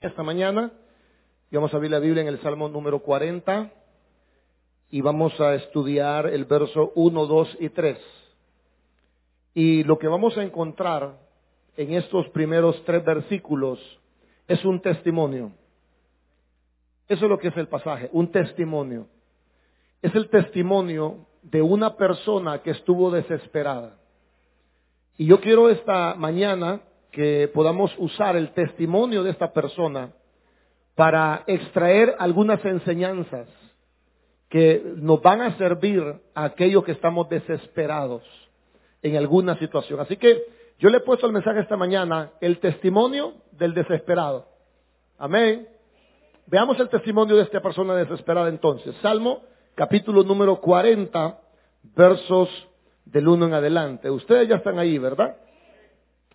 esta mañana vamos a abrir la Biblia en el Salmo número 40 y vamos a estudiar el verso 1, 2 y 3. Y lo que vamos a encontrar en estos primeros tres versículos es un testimonio. Eso es lo que es el pasaje, un testimonio. Es el testimonio de una persona que estuvo desesperada. Y yo quiero esta mañana que podamos usar el testimonio de esta persona para extraer algunas enseñanzas que nos van a servir a aquellos que estamos desesperados en alguna situación. Así que yo le he puesto el mensaje esta mañana, el testimonio del desesperado. Amén. Veamos el testimonio de esta persona desesperada entonces. Salmo capítulo número 40, versos del 1 en adelante. Ustedes ya están ahí, ¿verdad?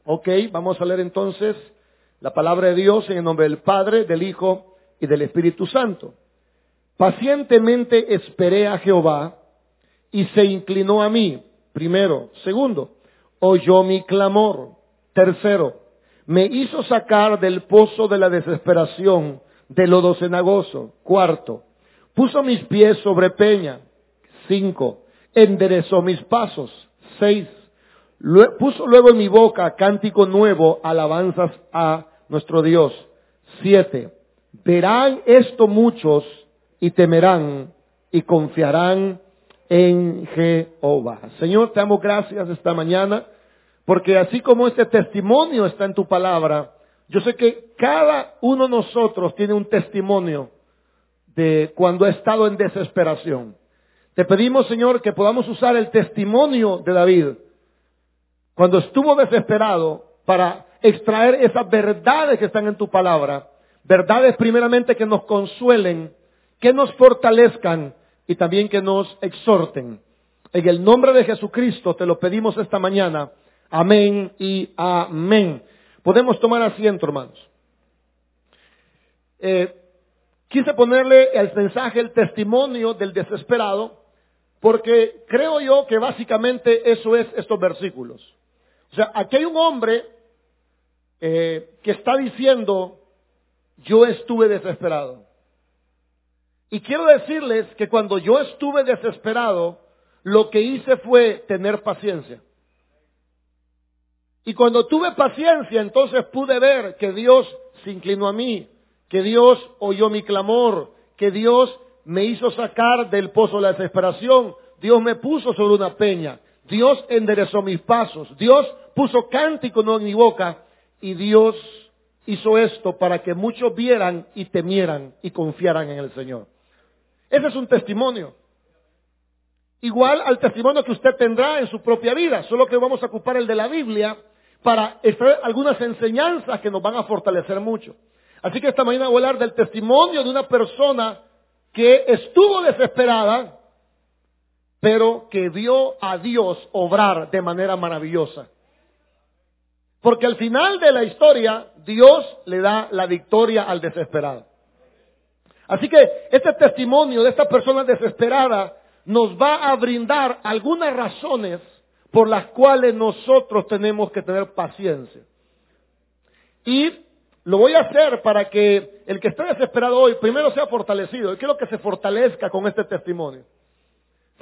Ok, vamos a leer entonces la palabra de Dios en el nombre del Padre, del Hijo y del Espíritu Santo. Pacientemente esperé a Jehová y se inclinó a mí. Primero. Segundo, oyó mi clamor. Tercero, me hizo sacar del pozo de la desesperación, de lodo cenagoso. Cuarto, puso mis pies sobre peña. Cinco, enderezó mis pasos. Seis, puso luego en mi boca cántico nuevo, alabanzas a nuestro Dios. Siete, verán esto muchos y temerán y confiarán en Jehová. Señor, te damos gracias esta mañana, porque así como este testimonio está en tu palabra, yo sé que cada uno de nosotros tiene un testimonio de cuando ha estado en desesperación. Te pedimos, Señor, que podamos usar el testimonio de David cuando estuvo desesperado para extraer esas verdades que están en tu palabra, verdades primeramente que nos consuelen, que nos fortalezcan y también que nos exhorten. En el nombre de Jesucristo te lo pedimos esta mañana. Amén y amén. Podemos tomar asiento, hermanos. Eh, quise ponerle el mensaje, el testimonio del desesperado, porque creo yo que básicamente eso es estos versículos. O sea, aquí hay un hombre eh, que está diciendo, yo estuve desesperado. Y quiero decirles que cuando yo estuve desesperado, lo que hice fue tener paciencia. Y cuando tuve paciencia, entonces pude ver que Dios se inclinó a mí, que Dios oyó mi clamor, que Dios me hizo sacar del pozo de la desesperación, Dios me puso sobre una peña, Dios enderezó mis pasos, Dios puso cántico en mi boca y Dios hizo esto para que muchos vieran y temieran y confiaran en el Señor. Ese es un testimonio. Igual al testimonio que usted tendrá en su propia vida, solo que vamos a ocupar el de la Biblia para extraer algunas enseñanzas que nos van a fortalecer mucho. Así que esta mañana voy a hablar del testimonio de una persona que estuvo desesperada, pero que vio a Dios obrar de manera maravillosa. Porque al final de la historia, Dios le da la victoria al desesperado. Así que este testimonio de esta persona desesperada nos va a brindar algunas razones por las cuales nosotros tenemos que tener paciencia. Y lo voy a hacer para que el que esté desesperado hoy, primero sea fortalecido. Yo quiero que se fortalezca con este testimonio.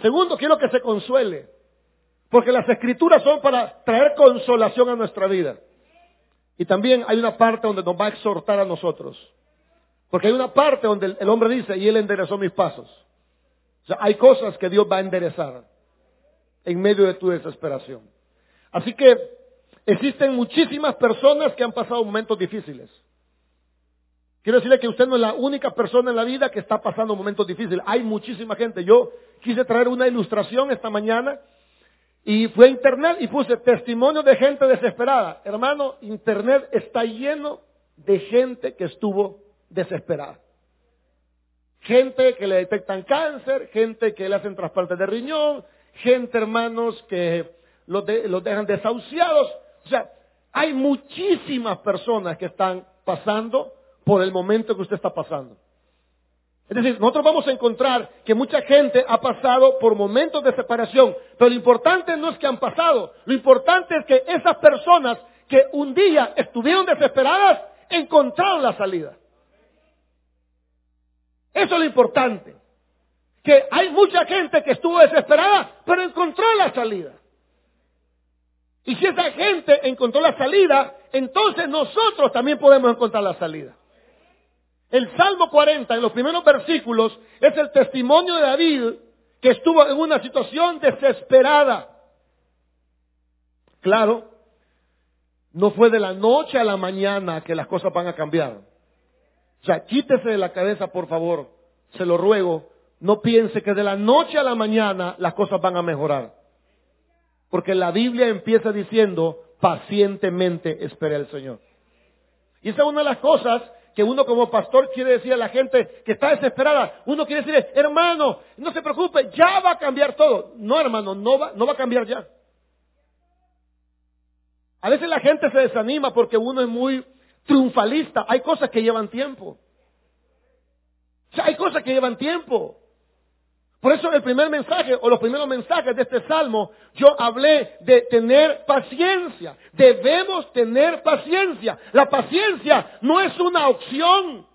Segundo, quiero que se consuele. Porque las escrituras son para traer consolación a nuestra vida. Y también hay una parte donde nos va a exhortar a nosotros. Porque hay una parte donde el hombre dice, y él enderezó mis pasos. O sea, hay cosas que Dios va a enderezar en medio de tu desesperación. Así que existen muchísimas personas que han pasado momentos difíciles. Quiero decirle que usted no es la única persona en la vida que está pasando momentos difíciles. Hay muchísima gente. Yo quise traer una ilustración esta mañana y fui a internet y puse testimonio de gente desesperada. Hermano, internet está lleno de gente que estuvo desesperada. Gente que le detectan cáncer, gente que le hacen trasplantes de riñón, gente, hermanos, que los dejan desahuciados. O sea, hay muchísimas personas que están pasando por el momento que usted está pasando. Es decir, nosotros vamos a encontrar que mucha gente ha pasado por momentos de separación, pero lo importante no es que han pasado, lo importante es que esas personas que un día estuvieron desesperadas, encontraron la salida. Eso es lo importante. Que hay mucha gente que estuvo desesperada, pero encontró la salida. Y si esa gente encontró la salida, entonces nosotros también podemos encontrar la salida. El Salmo 40, en los primeros versículos, es el testimonio de David que estuvo en una situación desesperada. Claro, no fue de la noche a la mañana que las cosas van a cambiar. O sea, quítese de la cabeza, por favor, se lo ruego, no piense que de la noche a la mañana las cosas van a mejorar. Porque la Biblia empieza diciendo, pacientemente espere al Señor. Y esa es una de las cosas que uno como pastor quiere decir a la gente que está desesperada. Uno quiere decirle, hermano, no se preocupe, ya va a cambiar todo. No, hermano, no va, no va a cambiar ya. A veces la gente se desanima porque uno es muy triunfalista. Hay cosas que llevan tiempo. O sea, hay cosas que llevan tiempo. Por eso el primer mensaje o los primeros mensajes de este salmo yo hablé de tener paciencia. Debemos tener paciencia. La paciencia no es una opción.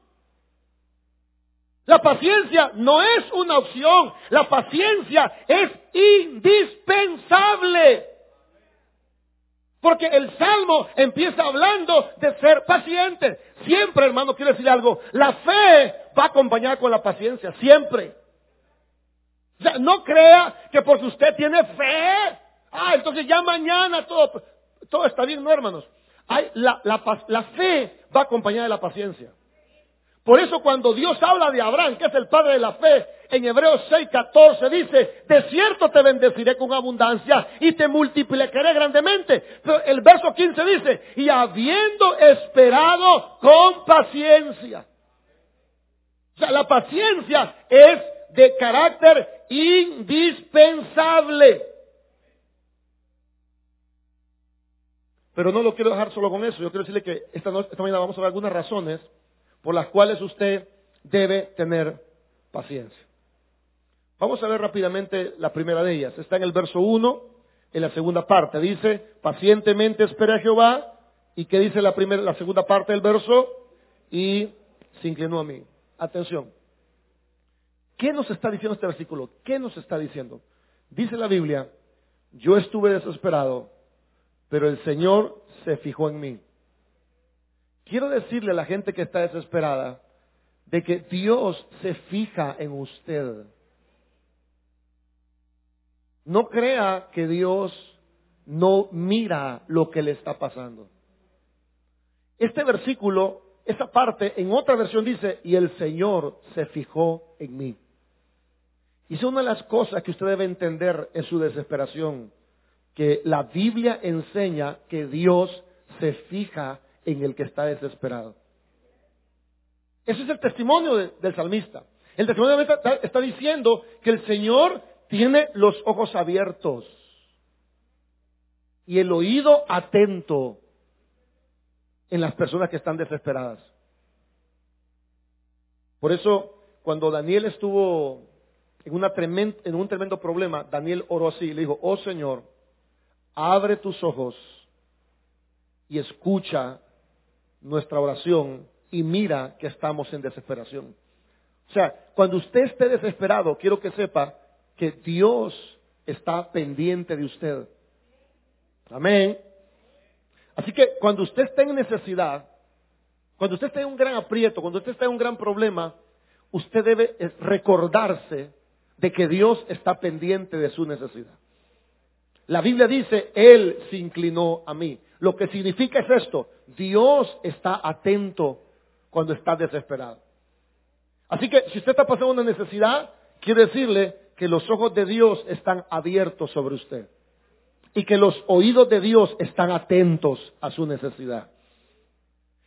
La paciencia no es una opción. La paciencia es indispensable. Porque el salmo empieza hablando de ser paciente. Siempre, hermano, quiero decir algo. La fe va acompañada con la paciencia. Siempre. O sea, no crea que porque usted tiene fe, ah, entonces ya mañana todo, todo está bien, no hermanos. La, la, fe va acompañada de la paciencia. Por eso cuando Dios habla de Abraham, que es el padre de la fe, en Hebreos 6:14 dice, de cierto te bendeciré con abundancia y te multiplicaré grandemente. Pero el verso 15 dice, y habiendo esperado con paciencia. O sea, la paciencia es de carácter indispensable. Pero no lo quiero dejar solo con eso. Yo quiero decirle que esta, noche, esta mañana vamos a ver algunas razones por las cuales usted debe tener paciencia. Vamos a ver rápidamente la primera de ellas. Está en el verso 1, en la segunda parte. Dice, pacientemente espera a Jehová. ¿Y qué dice la, primera, la segunda parte del verso? Y se inclinó a mí. Atención. ¿Qué nos está diciendo este versículo? ¿Qué nos está diciendo? Dice la Biblia, yo estuve desesperado, pero el Señor se fijó en mí. Quiero decirle a la gente que está desesperada de que Dios se fija en usted. No crea que Dios no mira lo que le está pasando. Este versículo, esa parte, en otra versión dice, y el Señor se fijó en mí. Y es una de las cosas que usted debe entender en su desesperación, que la Biblia enseña que Dios se fija en el que está desesperado. Ese es el testimonio del salmista. El testimonio está, está diciendo que el Señor tiene los ojos abiertos y el oído atento en las personas que están desesperadas. Por eso, cuando Daniel estuvo en, en un tremendo problema, Daniel oró así, le dijo, oh Señor, abre tus ojos y escucha nuestra oración y mira que estamos en desesperación. O sea, cuando usted esté desesperado, quiero que sepa que Dios está pendiente de usted. Amén. Así que cuando usted esté en necesidad, cuando usted esté en un gran aprieto, cuando usted esté en un gran problema, usted debe recordarse de que Dios está pendiente de su necesidad. La Biblia dice, Él se inclinó a mí. Lo que significa es esto, Dios está atento cuando está desesperado. Así que si usted está pasando una necesidad, quiere decirle que los ojos de Dios están abiertos sobre usted y que los oídos de Dios están atentos a su necesidad.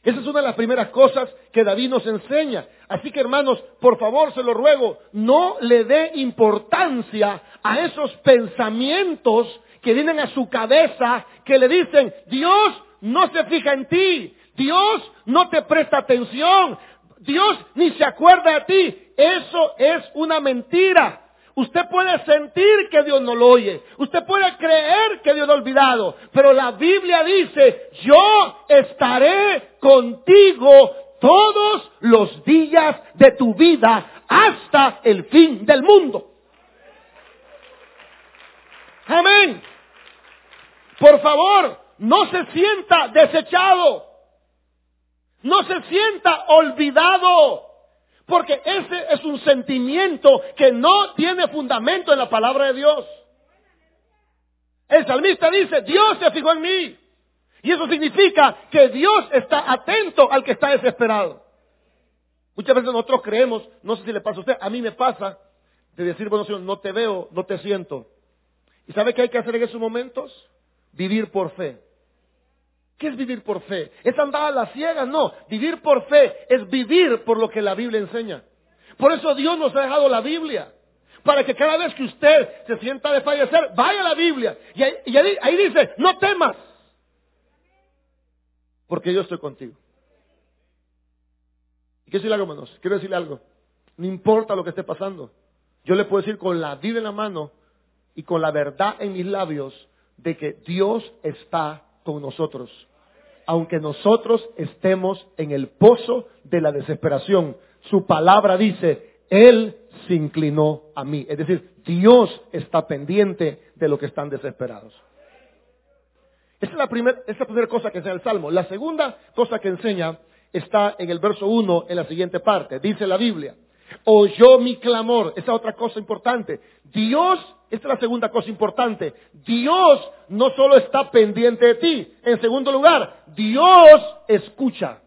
Esa es una de las primeras cosas que David nos enseña. Así que hermanos, por favor se lo ruego, no le dé importancia a esos pensamientos que vienen a su cabeza, que le dicen, Dios no se fija en ti, Dios no te presta atención, Dios ni se acuerda de ti. Eso es una mentira. Usted puede sentir que Dios no lo oye. Usted puede creer que Dios lo ha olvidado. Pero la Biblia dice, yo estaré contigo todos los días de tu vida hasta el fin del mundo. Amén. Por favor, no se sienta desechado. No se sienta olvidado. Porque ese es un sentimiento que no tiene fundamento en la palabra de Dios. El salmista dice, Dios se fijó en mí. Y eso significa que Dios está atento al que está desesperado. Muchas veces nosotros creemos, no sé si le pasa a usted, a mí me pasa, de decir, bueno, Señor, no te veo, no te siento. ¿Y sabe qué hay que hacer en esos momentos? Vivir por fe. ¿Qué es vivir por fe? ¿Es andar a las ciegas? No. Vivir por fe es vivir por lo que la Biblia enseña. Por eso Dios nos ha dejado la Biblia. Para que cada vez que usted se sienta de fallecer, vaya a la Biblia. Y ahí, dice, no temas. Porque yo estoy contigo. ¿Y qué decirle algo, hermanos? Quiero decirle algo. No importa lo que esté pasando. Yo le puedo decir con la Biblia en la mano y con la verdad en mis labios de que Dios está con nosotros aunque nosotros estemos en el pozo de la desesperación, su palabra dice, Él se inclinó a mí. Es decir, Dios está pendiente de los que están desesperados. Esa es la, primera cosa que enseña el Salmo. La segunda cosa que enseña está en el verso 1 en la siguiente parte. Dice la Biblia, oyó mi clamor. Esa otra cosa importante. Dios, esta es la segunda cosa importante. Dios no solo está pendiente de ti. En segundo lugar, Dios escucha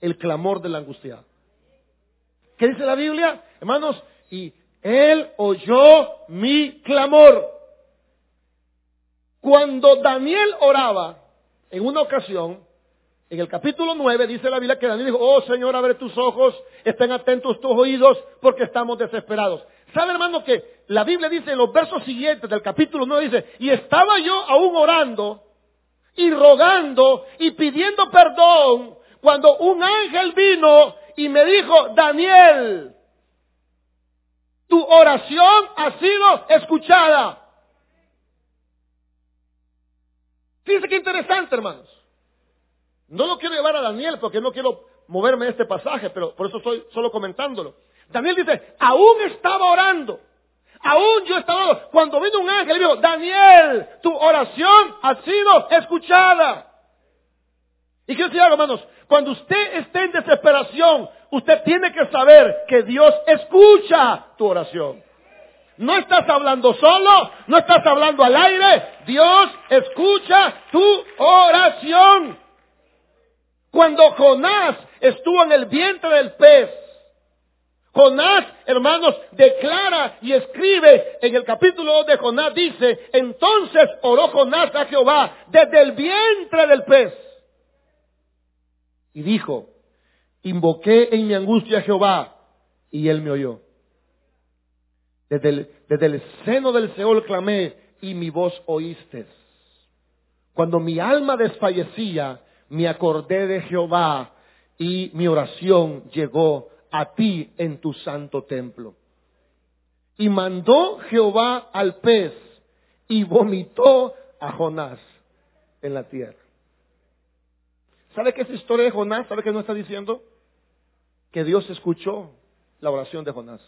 el clamor del angustiado. ¿Qué dice la Biblia? Hermanos, y Él oyó mi clamor. Cuando Daniel oraba, en una ocasión, en el capítulo 9 dice la Biblia que Daniel dijo, oh Señor, abre tus ojos, estén atentos tus oídos, porque estamos desesperados. ¿Sabe hermano que la Biblia dice en los versos siguientes del capítulo 9 dice, y estaba yo aún orando y rogando y pidiendo perdón cuando un ángel vino y me dijo, Daniel, tu oración ha sido escuchada. Fíjense qué interesante, hermanos. No lo quiero llevar a Daniel porque no quiero moverme este pasaje, pero por eso estoy solo comentándolo. Daniel dice, aún estaba orando. Aún yo estaba orando. Cuando vino un ángel y dijo, Daniel, tu oración ha sido escuchada. Y quiero decir algo, hermanos, cuando usted esté en desesperación, usted tiene que saber que Dios escucha tu oración. No estás hablando solo, no estás hablando al aire, Dios escucha tu oración. Cuando Jonás estuvo en el vientre del pez, Jonás, hermanos, declara y escribe en el capítulo 2 de Jonás, dice, entonces oró Jonás a Jehová desde el vientre del pez. Y dijo, invoqué en mi angustia a Jehová y él me oyó. Desde el, seno del Seol clamé y mi voz oíste. Cuando mi alma desfallecía, me acordé de Jehová y mi oración llegó a ti en tu santo templo. Y mandó Jehová al pez y vomitó a Jonás en la tierra. ¿Sabe qué es historia de Jonás? ¿Sabe qué nos está diciendo? Que Dios escuchó la oración de Jonás.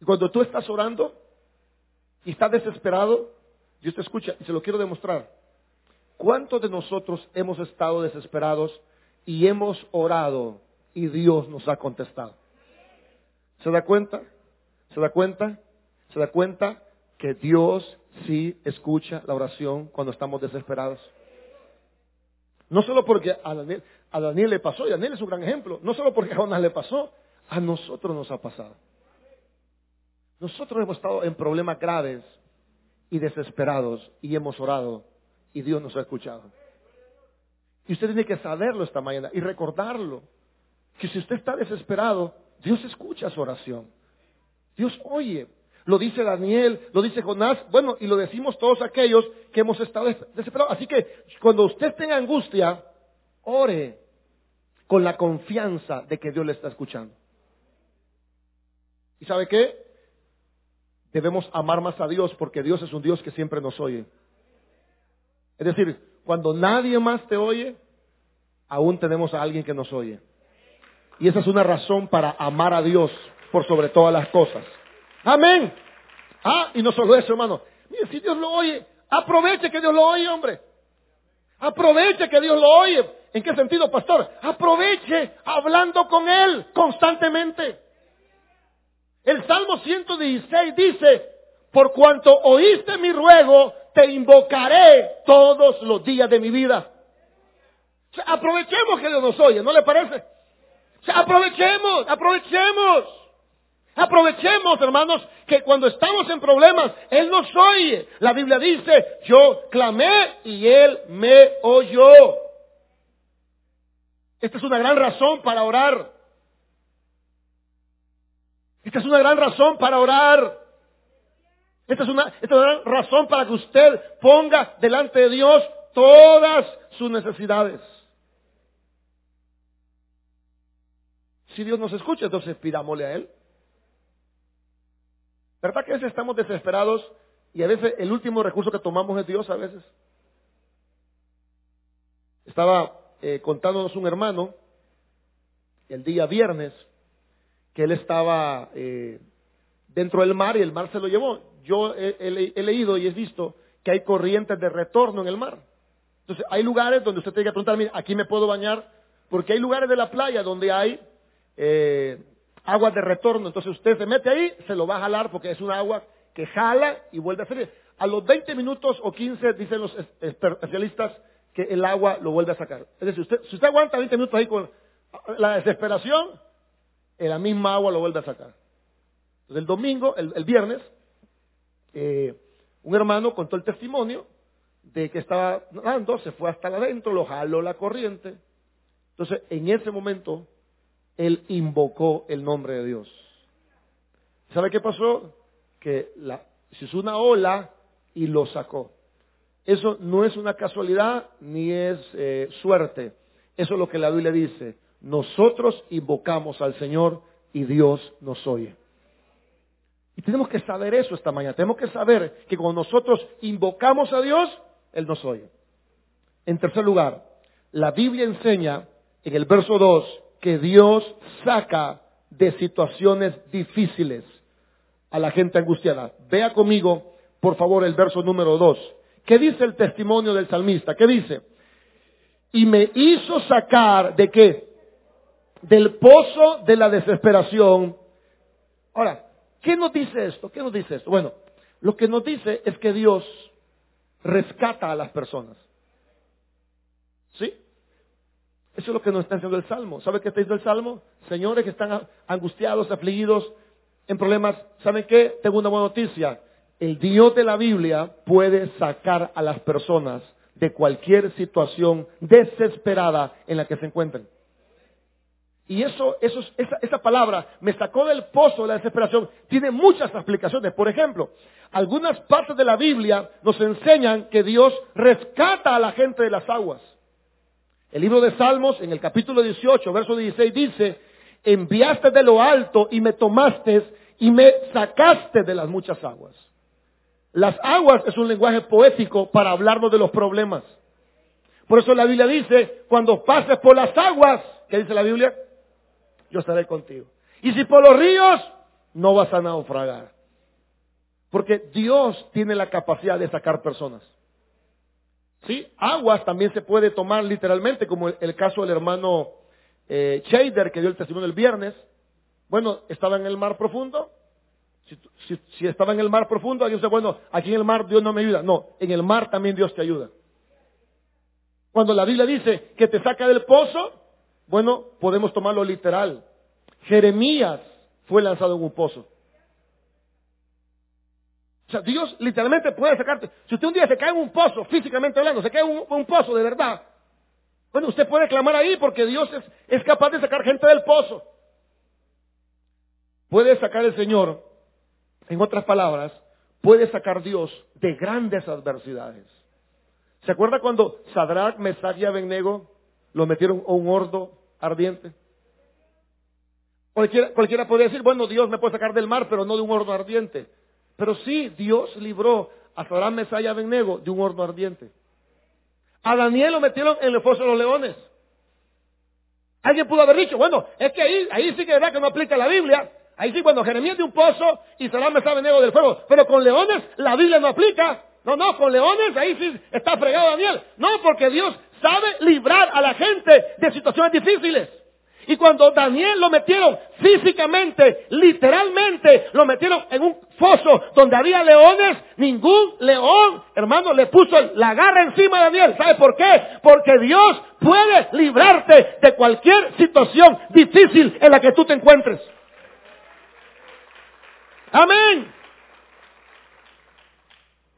Y cuando tú estás orando y estás desesperado, Dios te escucha y se lo quiero demostrar. ¿Cuántos de nosotros hemos estado desesperados y hemos orado y Dios nos ha contestado? ¿Se da cuenta? ¿Se da cuenta? ¿Se da cuenta que Dios sí escucha la oración cuando estamos desesperados? No solo porque a Daniel, a Daniel le pasó, y Daniel es un gran ejemplo, no solo porque a Jonás le pasó, a nosotros nos ha pasado. Nosotros hemos estado en problemas graves y desesperados y hemos orado y Dios nos ha escuchado. Y usted tiene que saberlo esta mañana y recordarlo. Que si usted está desesperado, Dios escucha su oración. Dios oye. Lo dice Daniel, lo dice Jonás, bueno, y lo decimos todos aquellos que hemos estado desesperados. Así que cuando usted tenga angustia, ore con la confianza de que Dios le está escuchando. ¿Y sabe qué? Debemos amar más a Dios porque Dios es un Dios que siempre nos oye. Es decir, cuando nadie más te oye, aún tenemos a alguien que nos oye. Y esa es una razón para amar a Dios por sobre todas las cosas. Amén. Ah, y no solo eso, hermano. Mire, si Dios lo oye, aproveche que Dios lo oye, hombre. Aproveche que Dios lo oye. ¿En qué sentido, pastor? Aproveche hablando con Él constantemente. El Salmo 116 dice, por cuanto oíste mi ruego, te invocaré todos los días de mi vida. aprovechemos que Dios nos oye, ¿no le parece? aprovechemos, aprovechemos. Aprovechemos, hermanos, que cuando estamos en problemas, Él nos oye. La Biblia dice, yo clamé y Él me oyó. Esta es una gran razón para orar. Esta es una gran razón para orar. Esta es una, esta es una razón para que usted ponga delante de Dios todas sus necesidades. Si Dios nos escucha, entonces pidámosle a Él. ¿Verdad que a veces estamos desesperados y a veces el último recurso que tomamos es Dios a veces? Estaba eh, contándonos un hermano el día viernes que él estaba eh, dentro del mar y el mar se lo llevó. Yo he, leído y he visto que hay corrientes de retorno en el mar. Entonces hay lugares donde usted tiene que preguntar, mira, aquí me puedo bañar, porque hay lugares de la playa donde hay eh, aguas de retorno. Entonces usted se mete ahí, se lo va a jalar porque es una agua que jala y vuelve a salir. A los 20 minutos o 15, dicen los especialistas, que el agua lo vuelve a sacar. Es decir, usted, si usted aguanta 20 minutos ahí con la desesperación, en la misma agua lo vuelve a sacar. Entonces el domingo, el, viernes, eh, un hermano contó el testimonio de que estaba nadando, se fue hasta adentro, lo jaló la corriente. Entonces, en ese momento, él invocó el nombre de Dios. ¿Sabe qué pasó? Que la, se hizo una ola y lo sacó. Eso no es una casualidad ni es eh, suerte. Eso es lo que la Biblia dice. Nosotros invocamos al Señor y Dios nos oye. Y tenemos que saber eso esta mañana. Tenemos que saber que cuando nosotros invocamos a Dios, Él nos oye. En tercer lugar, la Biblia enseña en el verso 2 que Dios saca de situaciones difíciles a la gente angustiada. Vea conmigo, por favor, el verso número 2. ¿Qué dice el testimonio del salmista? ¿Qué dice? Y me hizo sacar de qué? Del pozo de la desesperación. Ahora, ¿qué nos dice esto? ¿Qué nos dice esto? Bueno, lo que nos dice es que Dios rescata a las personas. ¿Sí? Eso es lo que nos está haciendo el Salmo. ¿Sabe qué está diciendo el Salmo? Señores que están angustiados, afligidos, en problemas, ¿saben qué? Tengo una buena noticia. El Dios de la Biblia puede sacar a las personas de cualquier situación desesperada en la que se encuentren. Y eso, esa, palabra me sacó del pozo de la desesperación. Tiene muchas aplicaciones. Por ejemplo, algunas partes de la Biblia nos enseñan que Dios rescata a la gente de las aguas. El libro de Salmos, en el capítulo 18, verso 16, dice, enviaste de lo alto y me tomaste y me sacaste de las muchas aguas. Las aguas es un lenguaje poético para hablarnos de los problemas. Por eso la Biblia dice, cuando pases por las aguas, ¿qué dice la Biblia? Yo estaré contigo. Y si por los ríos, no vas a naufragar. Porque Dios tiene la capacidad de sacar personas. ¿Sí? Aguas también se puede tomar literalmente, como el, caso del hermano eh, Shader que dio el testimonio el viernes. Bueno, estaba en el mar profundo. Si, estaba en el mar profundo, alguien dice, bueno, aquí en el mar Dios no me ayuda. No, en el mar también Dios te ayuda. Cuando la Biblia dice que te saca del pozo, bueno, podemos tomarlo literal. Jeremías fue lanzado en un pozo. O sea, Dios literalmente puede sacarte. Si usted un día se cae en un pozo, físicamente hablando, se cae en un, pozo de verdad, bueno, usted puede clamar ahí porque Dios es, capaz de sacar gente del pozo. Puede sacar el Señor, en otras palabras, puede sacar Dios de grandes adversidades. ¿Se acuerda cuando Sadrach, Mesach y Abednego lo metieron a un hordo ardiente? Cualquiera, cualquiera podría decir, bueno, Dios me puede sacar del mar, pero no de un horno ardiente. Pero sí, Dios libró a Saddam Mesaya Abednego de un horno ardiente. A Daniel lo metieron en el foso de los leones. Alguien pudo haber dicho, bueno, es que ahí, sí que es verdad que no aplica la Biblia. Ahí sí, bueno, Jeremías de un pozo y Saddam Mesaya Abednego del fuego. Pero con leones la Biblia no aplica. No, no, con leones ahí sí está fregado Daniel. No, porque Dios sabe librar a la gente de situaciones difíciles. Y cuando Daniel lo metieron físicamente, literalmente, lo metieron en un foso donde había leones, ningún león, hermano, le puso la garra encima a Daniel. ¿Sabe por qué? Porque Dios puede librarte de cualquier situación difícil en la que tú te encuentres. Amén.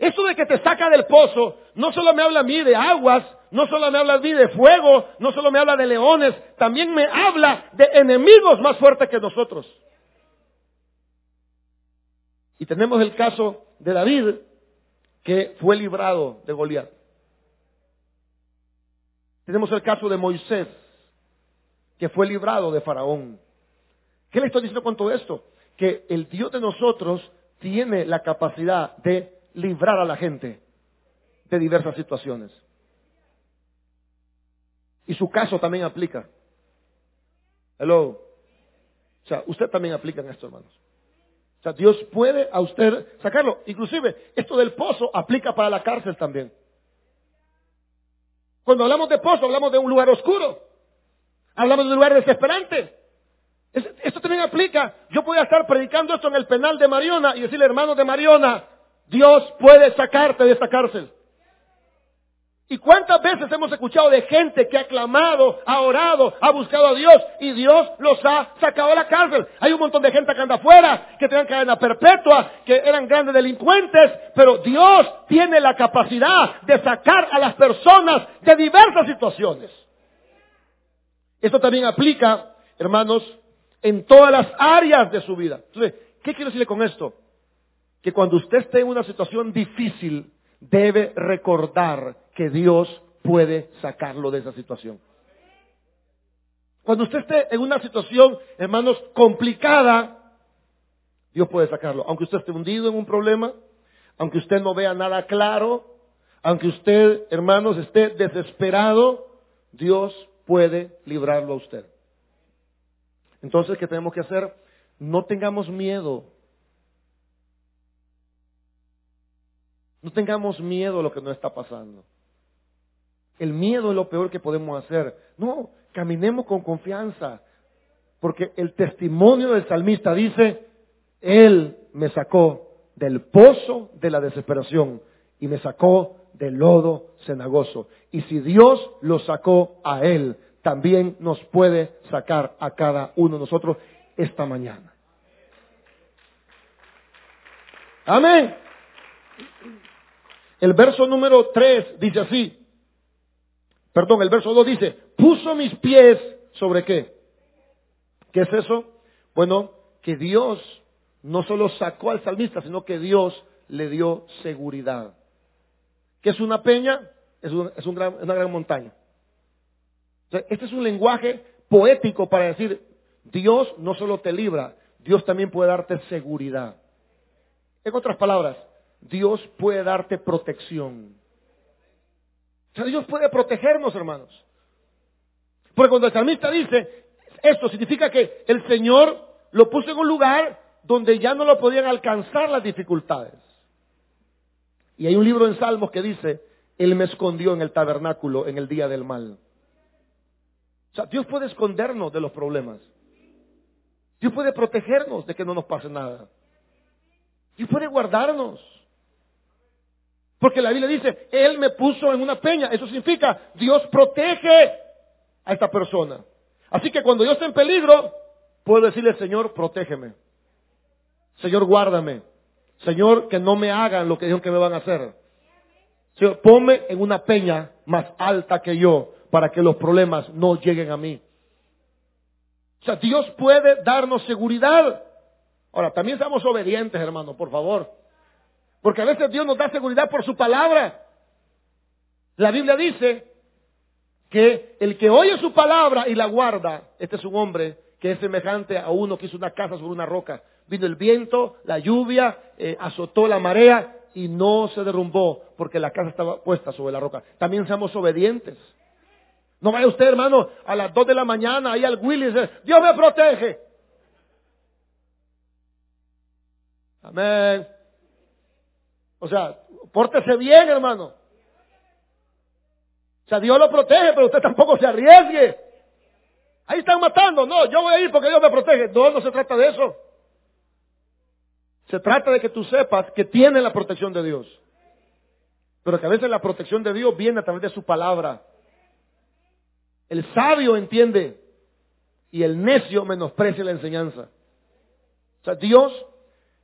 Eso de que te saca del pozo, no solo me habla a mí de aguas, no solo me habla a mí de fuego, no solo me habla de leones, también me habla de enemigos más fuertes que nosotros. Y tenemos el caso de David, que fue librado de Goliat. Tenemos el caso de Moisés, que fue librado de Faraón. ¿Qué le estoy diciendo con todo esto? Que el Dios de nosotros tiene la capacidad de librar a la gente de diversas situaciones. Y su caso también aplica. Hello. O sea, usted también aplica en esto, hermanos. O sea, Dios puede a usted sacarlo. Inclusive, esto del pozo aplica para la cárcel también. Cuando hablamos de pozo, hablamos de un lugar oscuro. Hablamos de un lugar desesperante. Esto también aplica. Yo podía estar predicando esto en el penal de Mariona y decirle, hermanos de Mariona, Dios puede sacarte de esta cárcel. ¿Y cuántas veces hemos escuchado de gente que ha clamado, ha orado, ha buscado a Dios y Dios los ha sacado de la cárcel? Hay un montón de gente que anda afuera, que tenían cadena perpetua, que eran grandes delincuentes, pero Dios tiene la capacidad de sacar a las personas de diversas situaciones. Esto también aplica, hermanos, en todas las áreas de su vida. Entonces, ¿qué quiero decirle con esto? Que cuando usted esté en una situación difícil, debe recordar que Dios puede sacarlo de esa situación. Cuando usted esté en una situación, hermanos, complicada, Dios puede sacarlo. Aunque usted esté hundido en un problema, aunque usted no vea nada claro, aunque usted, hermanos, esté desesperado, Dios puede librarlo a usted. Entonces, ¿qué tenemos que hacer? No tengamos miedo No tengamos miedo a lo que no está pasando. El miedo es lo peor que podemos hacer. No, caminemos con confianza. Porque el testimonio del salmista dice, Él me sacó del pozo de la desesperación y me sacó del lodo cenagoso. Y si Dios lo sacó a Él, también nos puede sacar a cada uno de nosotros esta mañana. Amén. El verso número 3 dice así. Perdón, el verso 2 dice, puso mis pies sobre qué? ¿Qué es eso? Bueno, que Dios no solo sacó al salmista, sino que Dios le dio seguridad. ¿Qué es una peña? Es, es una gran montaña. este es un lenguaje poético para decir, Dios no solo te libra, Dios también puede darte seguridad. En otras palabras, Dios puede darte protección. O sea, Dios puede protegernos, hermanos. Porque cuando el salmista dice, esto significa que el Señor lo puso en un lugar donde ya no lo podían alcanzar las dificultades. Y hay un libro en Salmos que dice, Él me escondió en el tabernáculo en el día del mal. O sea, Dios puede escondernos de los problemas. Dios puede protegernos de que no nos pase nada. Dios puede guardarnos. Porque la Biblia dice, Él me puso en una peña. Eso significa, Dios protege a esta persona. Así que cuando yo esté en peligro, puedo decirle, Señor, protégeme. Señor, guárdame. Señor, que no me hagan lo que dijeron que me van a hacer. Señor, ponme en una peña más alta que yo para que los problemas no lleguen a mí. O sea, Dios puede darnos seguridad. Ahora, también seamos obedientes, hermano, por favor. Porque a veces Dios nos da seguridad por su palabra. La Biblia dice que el que oye su palabra y la guarda, este es un hombre que es semejante a uno que hizo una casa sobre una roca. Vino el viento, la lluvia, eh, azotó la marea y no se derrumbó porque la casa estaba puesta sobre la roca. También seamos obedientes. No vaya usted, hermano, a las dos de la mañana ahí al Willy y dice, Dios me protege. Amén. O sea, pórtese bien, hermano. O sea, Dios lo protege, pero usted tampoco se arriesgue. Ahí están matando. No, yo voy a ir porque Dios me protege. No, no se trata de eso. Se trata de que tú sepas que tiene la protección de Dios. Pero que a veces la protección de Dios viene a través de su palabra. El sabio entiende y el necio menosprecia la enseñanza. O sea, Dios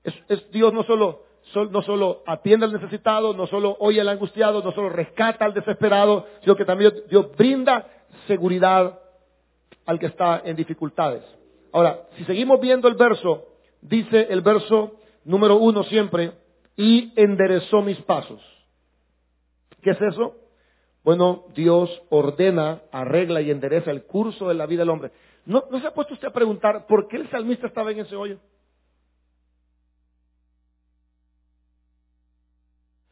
es, Dios no solo, no solo atiende al necesitado, no solo oye al angustiado, no solo rescata al desesperado, sino que también Dios brinda seguridad al que está en dificultades. Ahora, si seguimos viendo el verso, dice el verso número uno siempre, y enderezó mis pasos. ¿Qué es eso? Bueno, Dios ordena, arregla y endereza el curso de la vida del hombre. ¿No, ¿No se ha puesto usted a preguntar por qué el salmista estaba en ese hoyo?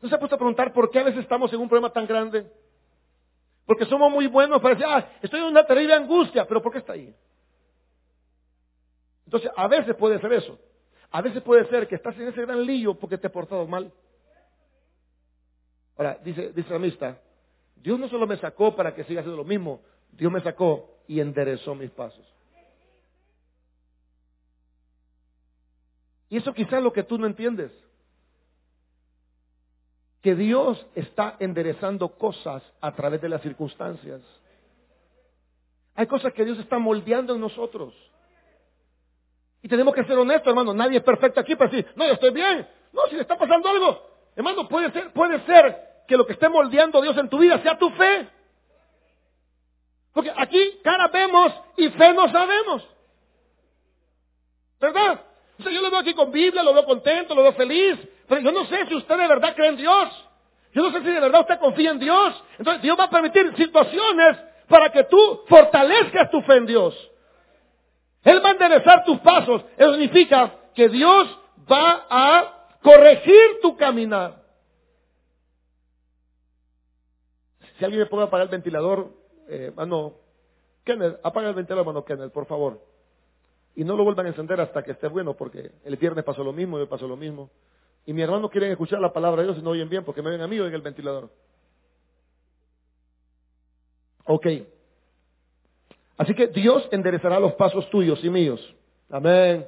¿No se ha puesto a preguntar por qué a veces estamos en un problema tan grande? Porque somos muy buenos para decir, ah, estoy en una terrible angustia, pero ¿por qué está ahí? Entonces, a veces puede ser eso. A veces puede ser que estás en ese gran lío porque te has portado mal. Ahora, dice, dice la amistad, Dios no solo me sacó para que siga haciendo lo mismo, Dios me sacó y enderezó mis pasos. Y eso quizás lo que tú no entiendes que Dios está enderezando cosas a través de las circunstancias. Hay cosas que Dios está moldeando en nosotros. Y tenemos que ser honestos, hermano. Nadie es perfecto aquí para decir, no, yo estoy bien. No, si le está pasando algo. Hermano, puede ser, puede ser que lo que esté moldeando Dios en tu vida sea tu fe. Porque aquí cara vemos y fe no sabemos. ¿Verdad? O sea, yo lo veo aquí con Biblia, lo veo contento, lo veo feliz, pero yo no sé si usted de verdad cree en Dios. Yo no sé si de verdad usted confía en Dios. Entonces Dios va a permitir situaciones para que tú fortalezcas tu fe en Dios. Él va a enderezar tus pasos. Eso significa que Dios va a corregir tu caminar. Si alguien me puede apagar el ventilador, eh, mano, Kenneth, apaga el ventilador, mano Kenneth, por favor. Y no lo vuelvan a encender hasta que esté bueno, porque el viernes pasó lo mismo, hoy pasó lo mismo. Y mi hermano quieren escuchar la palabra de Dios y no oyen bien porque me ven a mí o en el ventilador. Ok. Así que Dios enderezará los pasos tuyos y míos. Amén.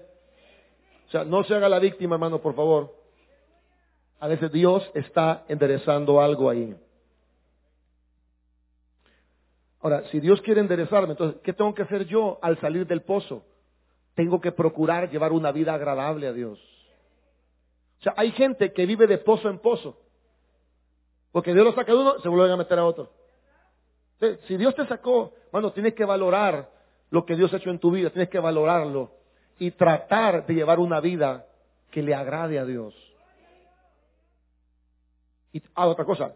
O sea, no se haga la víctima, hermano, por favor. A veces Dios está enderezando algo ahí. Ahora, si Dios quiere enderezarme, entonces, ¿qué tengo que hacer yo al salir del pozo? Tengo que procurar llevar una vida agradable a Dios. O sea, hay gente que vive de pozo en pozo. Porque Dios lo saca de uno, se vuelve a meter a otro. Si Dios te sacó, bueno, tienes que valorar lo que Dios ha hecho en tu vida, tienes que valorarlo y tratar de llevar una vida que le agrade a Dios. Y ah, otra cosa,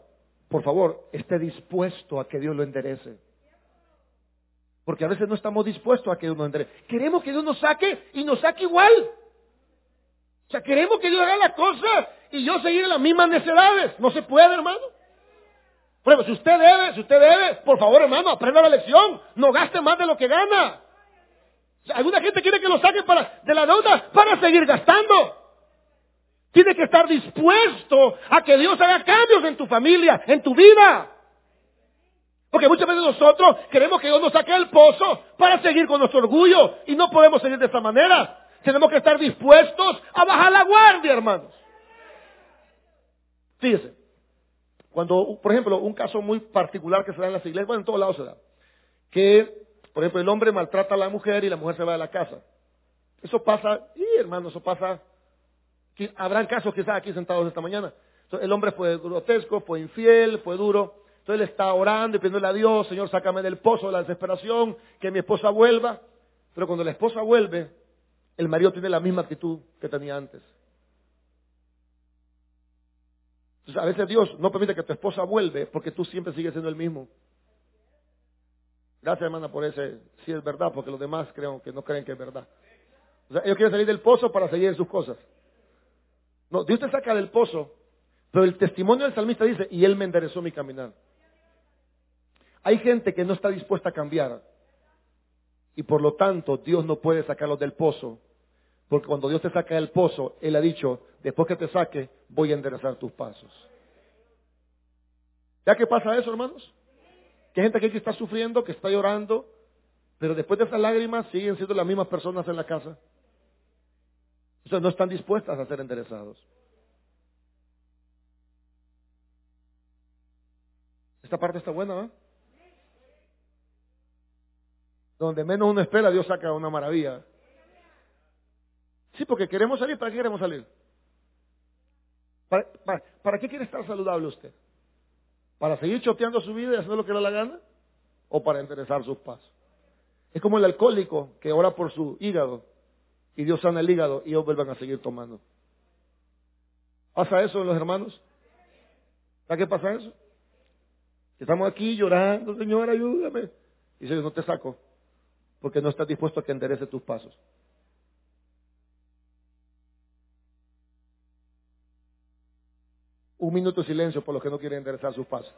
por favor, esté dispuesto a que Dios lo enderece. Porque a veces no estamos dispuestos a que Dios nos enderece. Queremos que Dios nos saque y nos saque igual. Sea, queremos que Dios haga las cosas y yo seguir en las mismas necesidades. No se puede, hermano. Por ejemplo, si usted debe, si usted debe, por favor, hermano, aprenda la lección. No gaste más de lo que gana. Alguna gente quiere que lo saque para, de la deuda para seguir gastando. Tiene que estar dispuesto a que Dios haga cambios en tu familia, en tu vida. Porque muchas veces nosotros queremos que Dios nos saque del pozo para seguir con nuestro orgullo y no podemos seguir de esa manera. Tenemos que estar dispuestos a bajar la guardia, hermanos. Fíjese, cuando, por ejemplo, un caso muy particular que se da en las iglesias, bueno, en todos lados se da, que, por ejemplo, el hombre maltrata a la mujer y la mujer se va de la casa. Eso pasa, y hermano, eso pasa, habrán casos quizás aquí sentados esta mañana. el hombre fue grotesco, fue infiel, fue duro. Entonces él está orando y pidiéndole a Dios, Señor, sácame del pozo de la desesperación, que mi esposa vuelva. Pero cuando la esposa vuelve, el marido tiene la misma actitud que tenía antes. Entonces, a veces Dios no permite que tu esposa vuelve porque tú siempre sigues siendo el mismo. Gracias, hermana, por ese. Sí es verdad, porque los demás creo que no creen que es verdad. O sea, ellos quieren salir del pozo para seguir en sus cosas. No, Dios te saca del pozo, pero el testimonio del salmista dice, y Él me enderezó mi caminar. Hay gente que no está dispuesta a cambiar. Y por lo tanto, Dios no puede sacarlos del pozo. Porque cuando Dios te saca del pozo, Él ha dicho, después que te saque, voy a enderezar tus pasos. ¿Ya qué pasa eso, hermanos? Que hay gente aquí que está sufriendo, que está llorando, pero después de esas lágrimas siguen siendo las mismas personas en la casa. O sea, no están dispuestas a ser enderezados. Esta parte está buena, ¿verdad? Donde menos uno espera, Dios saca una maravilla. Sí, porque queremos salir. ¿Para qué queremos salir? ¿Para, qué quiere estar saludable usted? ¿Para seguir choteando su vida y hacer lo que le da la gana? ¿O para enderezar sus pasos? Es como el alcohólico que ora por su hígado y Dios sana el hígado y ellos vuelven a seguir tomando. ¿Pasa eso los hermanos? ¿Para qué pasa eso? Estamos aquí llorando, Señor, ayúdame. Y dice, no te saco, porque no estás dispuesto a que enderece tus pasos. Un minuto de silencio por los que no quieren enderezar sus pasos.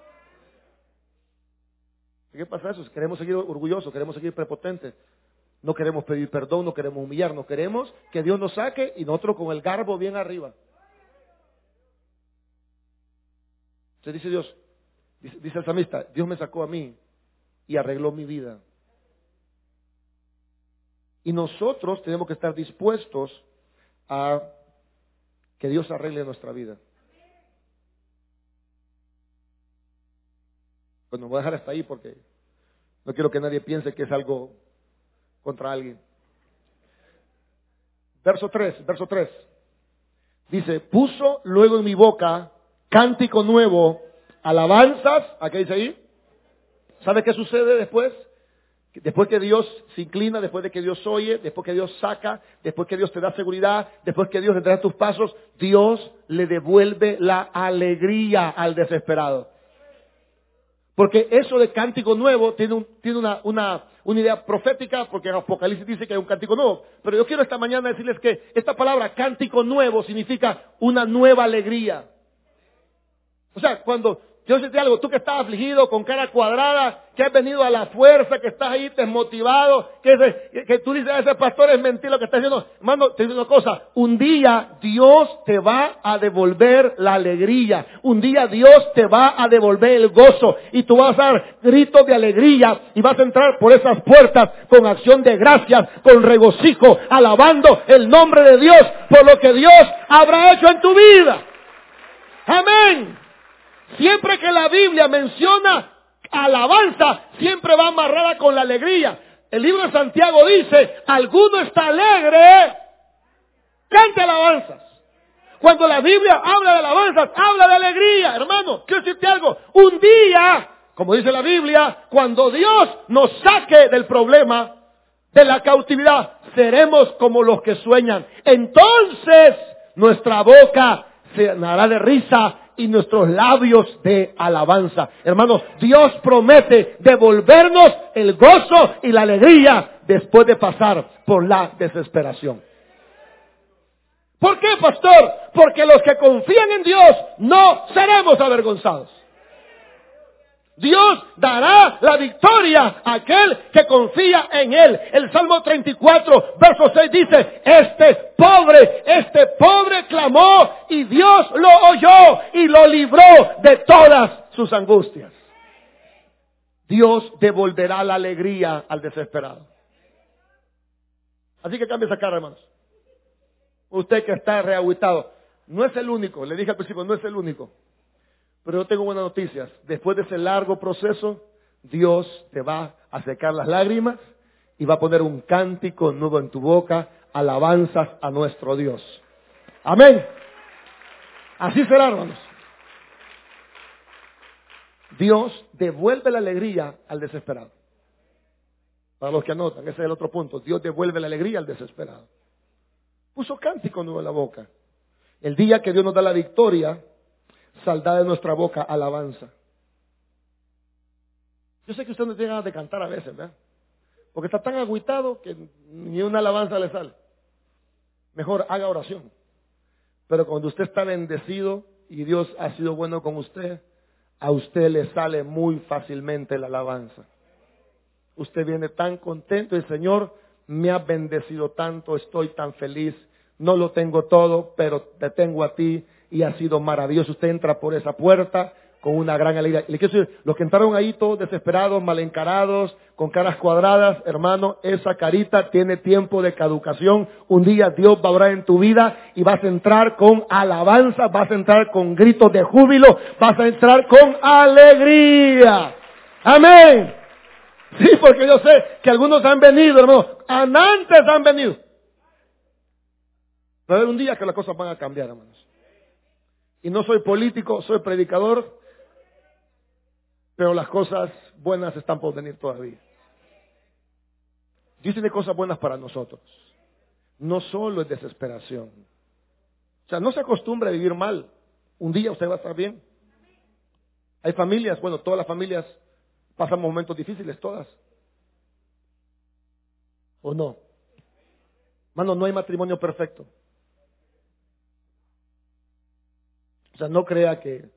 ¿Qué pasa eso? Queremos seguir orgullosos, queremos seguir prepotentes. No queremos pedir perdón, no queremos humillarnos, queremos que Dios nos saque y nosotros con el garbo bien arriba. Se dice Dios, dice, el samista, Dios me sacó a mí y arregló mi vida. Y nosotros tenemos que estar dispuestos a que Dios arregle nuestra vida. Bueno, voy a dejar hasta ahí porque no quiero que nadie piense que es algo contra alguien. Verso 3, verso 3. Dice, puso luego en mi boca cántico nuevo, alabanzas, ¿a qué dice ahí? ¿Sabe qué sucede después? Después que Dios se inclina, después de que Dios oye, después que Dios saca, después que Dios te da seguridad, después que Dios te da tus pasos, Dios le devuelve la alegría al desesperado. Porque eso de cántico nuevo tiene, una, una, idea profética, porque en Apocalipsis dice que hay un cántico nuevo. Pero yo quiero esta mañana decirles que esta palabra cántico nuevo significa una nueva alegría. O sea, cuando yo sé algo, tú que estás afligido, con cara cuadrada, que has venido a la fuerza, que estás ahí desmotivado, que, que tú dices, ese pastor es mentira lo que está diciendo. Hermano, te digo una cosa, un día Dios te va a devolver la alegría. Un día Dios te va a devolver el gozo. Y tú vas a dar gritos de alegría y vas a entrar por esas puertas con acción de gracias, con regocijo, alabando el nombre de Dios por lo que Dios habrá hecho en tu vida. Amén. Siempre que la Biblia menciona alabanza, siempre va amarrada con la alegría. El libro de Santiago dice, alguno está alegre, cante alabanzas. Cuando la Biblia habla de alabanzas, habla de alegría, hermano. Quiero decirte algo, un día, como dice la Biblia, cuando Dios nos saque del problema, de la cautividad, seremos como los que sueñan. Entonces, nuestra boca se llenará de risa y nuestros labios de alabanza. Hermanos, Dios promete devolvernos el gozo y la alegría después de pasar por la desesperación. ¿Por qué, pastor? Porque los que confían en Dios no seremos avergonzados. Dios dará la victoria a aquel que confía en Él. El Salmo 34, verso 6 dice, este pobre, este pobre clamó y Dios lo oyó y lo libró de todas sus angustias. Dios devolverá la alegría al desesperado. Así que cambie esa cara, hermanos. Usted que está reaguitado, no es el único, le dije al principio, no es el único. Pero yo tengo buenas noticias. Después de ese largo proceso, Dios te va a secar las lágrimas y va a poner un cántico nuevo en tu boca, alabanzas a nuestro Dios. Amén. Así será, hermanos. Dios devuelve la alegría al desesperado. Para los que anotan, ese es el otro punto. Dios devuelve la alegría al desesperado. Puso cántico nuevo en la boca. El día que Dios nos da la victoria, saldrá de nuestra boca alabanza. Yo sé que usted no tiene ganas de cantar a veces, ¿verdad? Porque está tan agüitado que ni una alabanza le sale. Mejor haga oración. Pero cuando usted está bendecido y Dios ha sido bueno con usted, a usted le sale muy fácilmente la alabanza. Usted viene tan contento y Señor me ha bendecido tanto, estoy tan feliz. No lo tengo todo, pero te tengo a ti y ha sido maravilloso. Usted entra por esa puerta con una gran alegría. le quiero decir, los que entraron ahí todos desesperados, mal encarados, con caras cuadradas, hermano, esa carita tiene tiempo de caducación. Un día Dios va a obrar en tu vida y vas a entrar con alabanza, vas a entrar con gritos de júbilo, vas a entrar con alegría. Amén. Sí, porque yo sé que algunos han venido, hermano, antes han venido. Va a haber un día que las cosas van a cambiar, hermanos. Y no soy político, soy predicador pero las cosas buenas están por venir todavía. Dios tiene cosas buenas para nosotros. No solo es desesperación. O sea, no se acostumbre a vivir mal. Un día usted va a estar bien. Hay familias, bueno, todas las familias pasan momentos difíciles, todas. ¿O no? Mano, no hay matrimonio perfecto. O sea, no crea que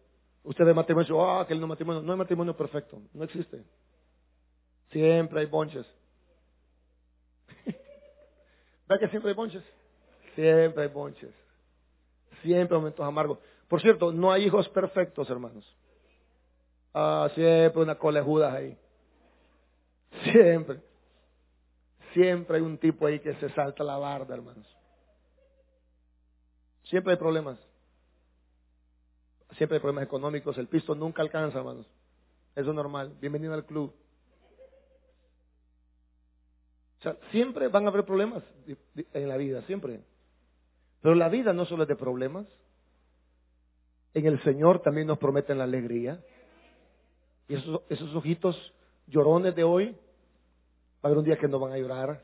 Usted de matrimonio, ah, que no matrimonio, no hay matrimonio perfecto, no existe. Siempre hay bonches. ¿Verdad que siempre hay bonches? Siempre hay bonches. Siempre momentos amargos. Por cierto, no hay hijos perfectos, hermanos. Ah, siempre una colejuda ahí. Siempre. Siempre hay un tipo ahí que se salta la barda, hermanos. Siempre hay problemas. Siempre hay problemas económicos, el piso nunca alcanza, hermanos. Eso es normal. Bienvenido al club. O sea, siempre van a haber problemas en la vida, siempre. Pero la vida no solo es de problemas. En el Señor también nos prometen la alegría. Y esos, esos ojitos llorones de hoy, va a haber un día que no van a llorar,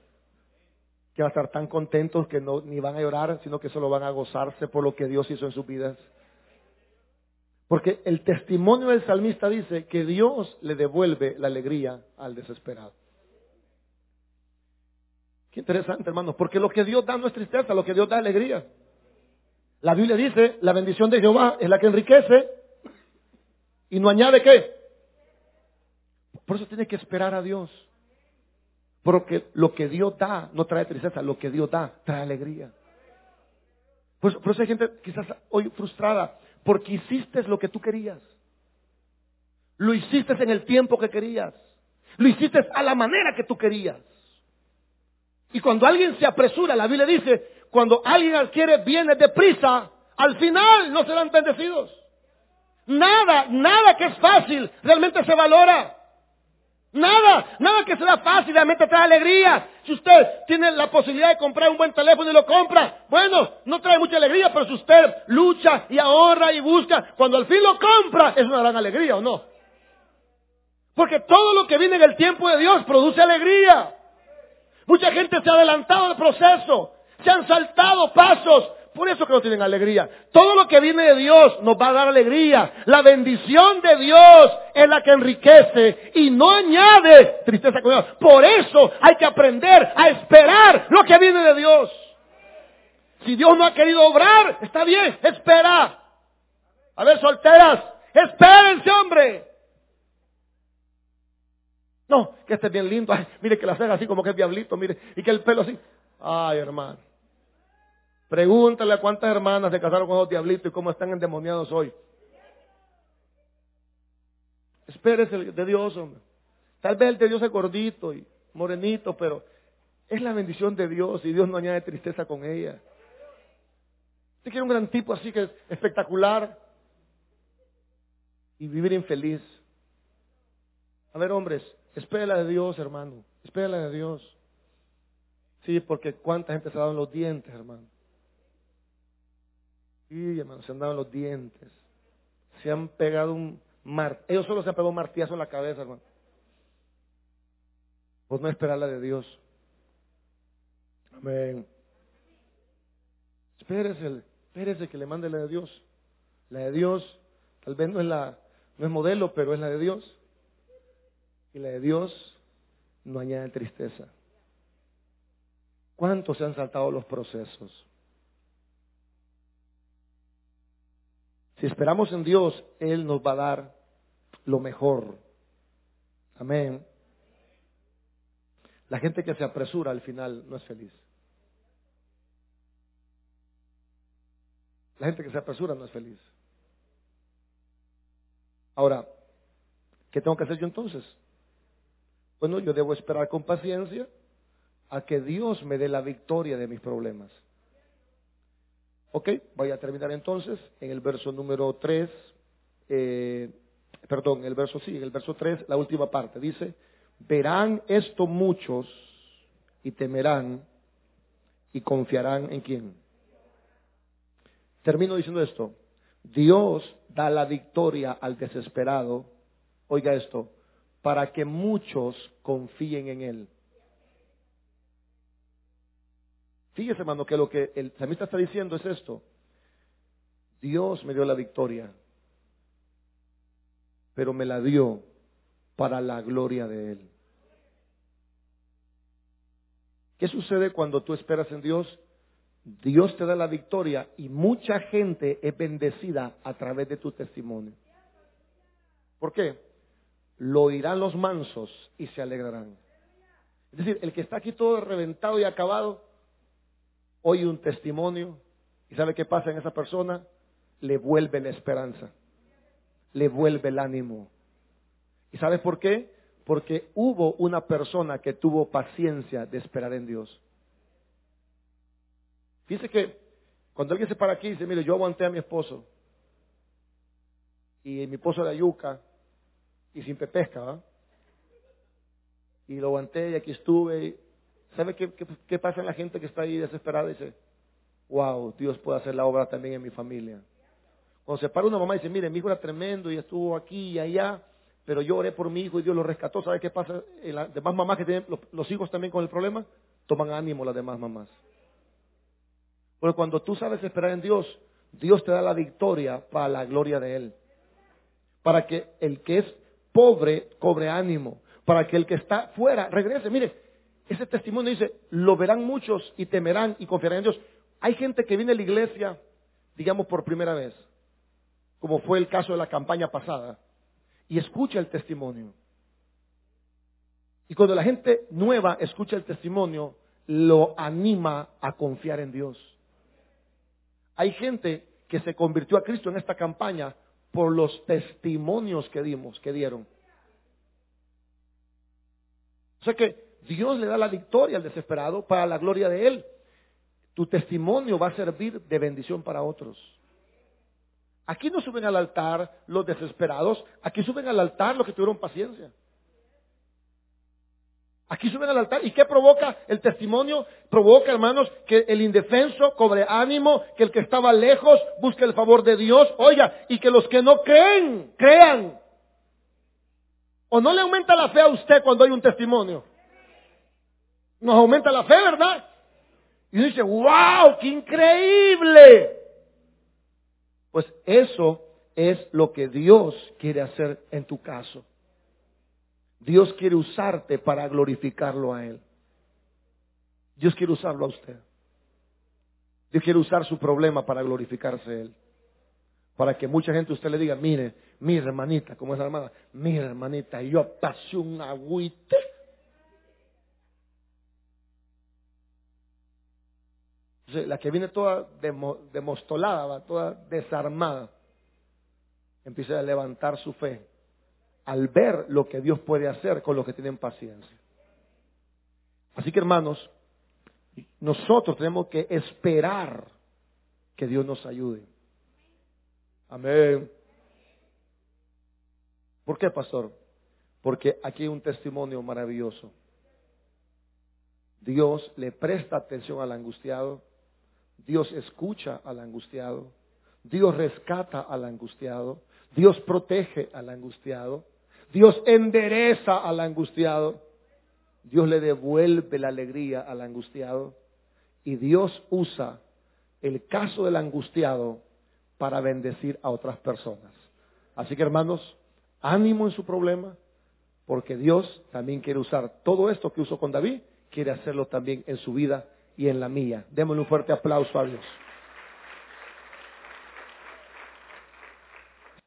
que van a estar tan contentos que no, ni van a llorar, sino que solo van a gozarse por lo que Dios hizo en sus vidas. Porque el testimonio del salmista dice que Dios le devuelve la alegría al desesperado. Qué interesante, hermanos, porque lo que Dios da no es tristeza, lo que Dios da es alegría. La Biblia dice, la bendición de Jehová es la que enriquece y no añade qué. Por eso tiene que esperar a Dios. Porque lo que Dios da no trae tristeza, lo que Dios da trae alegría. Por por eso hay gente quizás hoy frustrada porque hiciste lo que tú querías. Lo hiciste en el tiempo que querías. Lo hiciste a la manera que tú querías. Y cuando alguien se apresura, la Biblia dice, cuando alguien adquiere bienes de prisa, al final no serán bendecidos. Nada, nada que es fácil realmente se valora. Nada, nada que sea fácil, realmente trae alegría. Si usted tiene la posibilidad de comprar un buen teléfono y lo compra, bueno, no trae mucha alegría, pero si usted lucha y ahorra y busca, cuando al fin lo compra, es una gran alegría, ¿o no? Porque todo lo que viene en el tiempo de Dios produce alegría. Mucha gente se ha adelantado al proceso, se han saltado pasos, por eso que no tienen alegría. Todo lo que viene de Dios nos va a dar alegría. La bendición de Dios es la que enriquece y no añade tristeza con Dios. Por eso hay que aprender a esperar lo que viene de Dios. Si Dios no ha querido obrar, está bien, espera. A ver, solteras, espérense, hombre. No, que este es bien lindo. mire que la ceja así como que es diablito, mire. Y que el pelo así. Ay, hermano. Pregúntale a cuántas hermanas se casaron con los diablitos y cómo están endemoniados hoy. Espérese de Dios, hombre. Tal vez el de Dios es gordito y morenito, pero es la bendición de Dios y Dios no añade tristeza con ella. Usted quiere un gran tipo así que es espectacular y vivir infeliz. A ver, hombres, espérala de Dios, hermano. Espérala de Dios. Sí, porque cuánta gente se ha dado en los dientes, hermano. Y hermano, se han dado los dientes. Se han pegado un mar. Ellos solo se han pegado un martillazo en la cabeza, hermano. Pues no esperar la de Dios. Amén. Espérese, espérese que le mande la de Dios. La de Dios, tal vez no es la, no es modelo, pero es la de Dios. Y la de Dios no añade tristeza. ¿Cuántos se han saltado los procesos? Si esperamos en Dios, Él nos va a dar lo mejor. Amén. La gente que se apresura al final no es feliz. La gente que se apresura no es feliz. Ahora, ¿qué tengo que hacer yo entonces? Bueno, yo debo esperar con paciencia a que Dios me dé la victoria de mis problemas. Ok, voy a terminar entonces en el verso número 3, eh, perdón, el verso sí, en el verso 3, la última parte, dice, verán esto muchos y temerán y confiarán en quién. Termino diciendo esto, Dios da la victoria al desesperado, oiga esto, para que muchos confíen en Él. Fíjese, hermano, que lo que el samista está diciendo es esto. Dios me dio la victoria, pero me la dio para la gloria de Él. ¿Qué sucede cuando tú esperas en Dios? Dios te da la victoria y mucha gente es bendecida a través de tu testimonio. ¿Por qué? Lo oirán los mansos y se alegrarán. Es decir, el que está aquí todo reventado y acabado, oye un testimonio y sabe qué pasa en esa persona, le vuelve la esperanza, le vuelve el ánimo. ¿Y sabes por qué? Porque hubo una persona que tuvo paciencia de esperar en Dios. Fíjese que cuando alguien se para aquí dice, mire, yo aguanté a mi esposo y mi esposo era yuca y sin pesca, ¿va? Y lo aguanté y aquí estuve. ¿Sabe qué, qué, pasa en la gente que está ahí desesperada? Dice, wow, Dios puede hacer la obra también en mi familia. Cuando se para una mamá y dice, mire, mi hijo era tremendo y estuvo aquí y allá, pero yo oré por mi hijo y Dios lo rescató. ¿Sabe qué pasa? las demás mamás que tienen los hijos también con el problema, toman ánimo las demás mamás. Porque cuando tú sabes esperar en Dios, Dios te da la victoria para la gloria de Él. Para que el que es pobre cobre ánimo. Para que el que está fuera regrese. Mire, ese testimonio dice, lo verán muchos y temerán y confiarán en Dios. Hay gente que viene a la iglesia, digamos, por primera vez, como fue el caso de la campaña pasada, y escucha el testimonio. Y cuando la gente nueva escucha el testimonio, lo anima a confiar en Dios. Hay gente que se convirtió a Cristo en esta campaña por los testimonios que dimos, que dieron. O sea que Dios le da la victoria al desesperado para la gloria de Él. Tu testimonio va a servir de bendición para otros. Aquí no suben al altar los desesperados, aquí suben al altar los que tuvieron paciencia. Aquí suben al altar. ¿Y qué provoca el testimonio? Provoca, hermanos, que el indefenso cobre ánimo, que el que estaba lejos busque el favor de Dios, oiga, y que los que no creen, crean. ¿O no le aumenta la fe a usted cuando hay un testimonio? Nos aumenta la fe, ¿verdad? Y dice, wow, qué increíble. Pues eso es lo que Dios quiere hacer en tu caso. Dios quiere usarte para glorificarlo a Él. Dios quiere usarlo a usted. Dios quiere usar su problema para glorificarse a Él. Para que mucha gente usted le diga, mire, mi hermanita, como es la hermana, mi hermanita, yo pasé un agüite. La que viene toda demostolada, toda desarmada, empieza a levantar su fe al ver lo que Dios puede hacer con los que tienen paciencia. Así que hermanos, nosotros tenemos que esperar que Dios nos ayude. Amén. ¿Por qué, pastor? Porque aquí hay un testimonio maravilloso. Dios le presta atención al angustiado, Dios escucha al angustiado, Dios rescata al angustiado, Dios protege al angustiado, Dios endereza al angustiado. Dios le devuelve la alegría al angustiado. Y Dios usa el caso del angustiado para bendecir a otras personas. Así que hermanos, ánimo en su problema, porque Dios también quiere usar todo esto que usó con David, quiere hacerlo también en su vida y en la mía. Démosle un fuerte aplauso a Dios.